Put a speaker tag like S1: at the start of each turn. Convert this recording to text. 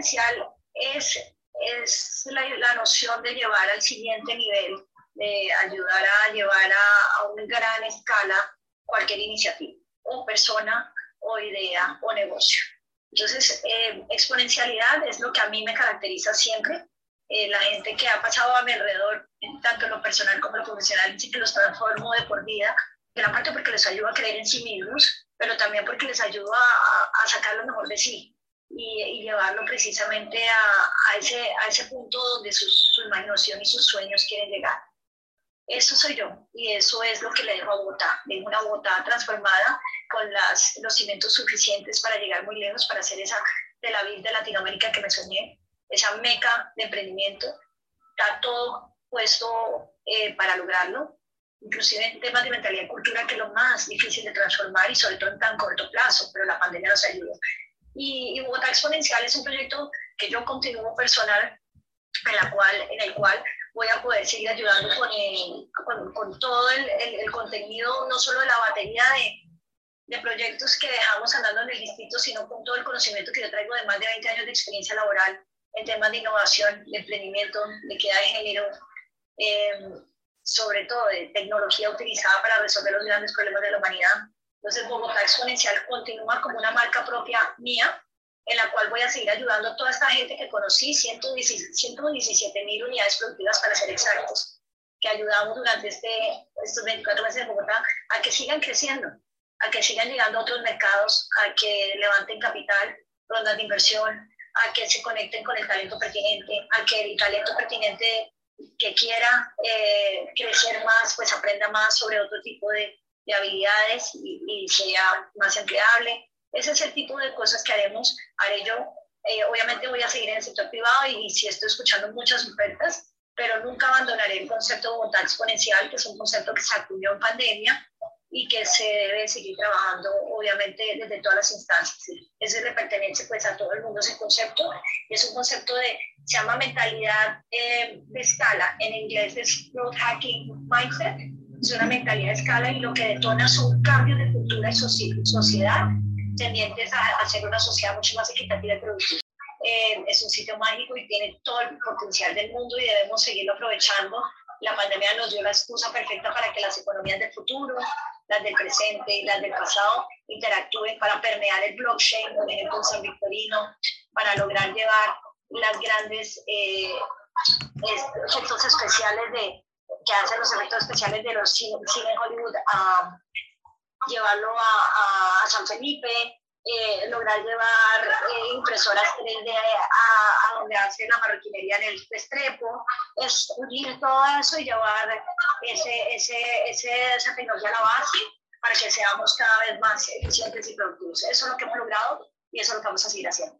S1: exponencial es, la, noción de llevar al siguiente nivel, de ayudar a llevar a, a una gran escala cualquier iniciativa, o persona, o idea, o negocio. Entonces, eh, exponencialidad es lo que a mí me caracteriza siempre. Eh, la gente que ha pasado a mi alrededor, tanto en lo personal como en lo profesional, dice que los transformo de por vida, gran parte porque les ayuda a creer en sí mismos, pero también porque les ayuda a sacar lo mejor de sí y, y llevarlo precisamente a, a, ese, a ese punto donde su, su imaginación y sus sueños quieren llegar. Eso soy yo y eso es lo que le dejo a Bogotá. Dejo una Bogotá transformada con las, los cimientos suficientes para llegar muy lejos, para hacer esa de la vida de Latinoamérica que me soñé, esa meca de emprendimiento. Está todo puesto eh, para lograrlo, inclusive en temas de mentalidad y cultura, que es lo más difícil de transformar y sobre todo en tan corto plazo, pero la pandemia nos ayudó. Y, y Bogotá Exponencial es un proyecto que yo continúo personal, en, la cual, en el cual voy a poder seguir ayudando con, el, con, con, todo el, el, el, contenido, no solo de la batería de, de, proyectos que dejamos andando en el distrito, sino con todo el conocimiento que yo traigo de más de 20 años de experiencia laboral en temas de innovación, de emprendimiento, de equidad de género, eh, sobre todo de tecnología utilizada para resolver los grandes problemas de la humanidad. Entonces, Bogotá Exponencial continúa como una marca propia mía, en la cual voy a seguir ayudando a toda esta gente que conocí, 117 mil unidades productivas para ser exactos, que ayudamos durante este, estos 24 meses en Bogotá a que sigan creciendo, a que sigan llegando a otros mercados, a que levanten capital, rondas de inversión, a que se conecten con el talento pertinente, a que el talento pertinente que quiera eh, crecer más, pues aprenda más sobre otro tipo de, de habilidades y, y sea más empleable ese es el tipo de cosas que haremos, haré yo. Eh, obviamente voy a seguir en el sector privado y, y sí estoy escuchando muchas ofertas, pero nunca abandonaré el concepto de Bogotá exponencial, que es un concepto que se acudió en pandemia y que se debe seguir trabajando, obviamente, desde todas las instancias. Ese le pertenece pues a todo el mundo ese concepto. Es un concepto de, se llama mentalidad eh, de escala. En inglés es growth hacking mindset. Es una mentalidad de escala y lo que detona son cambios de cultura y sociedad tendientes a hacer una sociedad mucho más equitativa y productiva. Eh, es un sitio mágico y tiene todo el potencial del mundo y debemos seguirlo aprovechando. La pandemia nos dio la excusa perfecta para que las economías del futuro, las del presente y las del pasado interactúen para permear el blockchain, por ejemplo en San Victorino, para lograr llevar las grandes eh, efectos especiales de, que hacen los efectos especiales de los cine, cine Hollywood a, llevarlo a, a San Felipe, eh, lograr llevar eh, impresoras 3D a, a, donde hace la marroquinería en el Estrepo, es unir todo eso y llevar ese, ese, ese, esa tecnología a la base para que seamos cada vez más eficientes y productivos. Eso es lo que hemos logrado y eso es lo que vamos a seguir haciendo.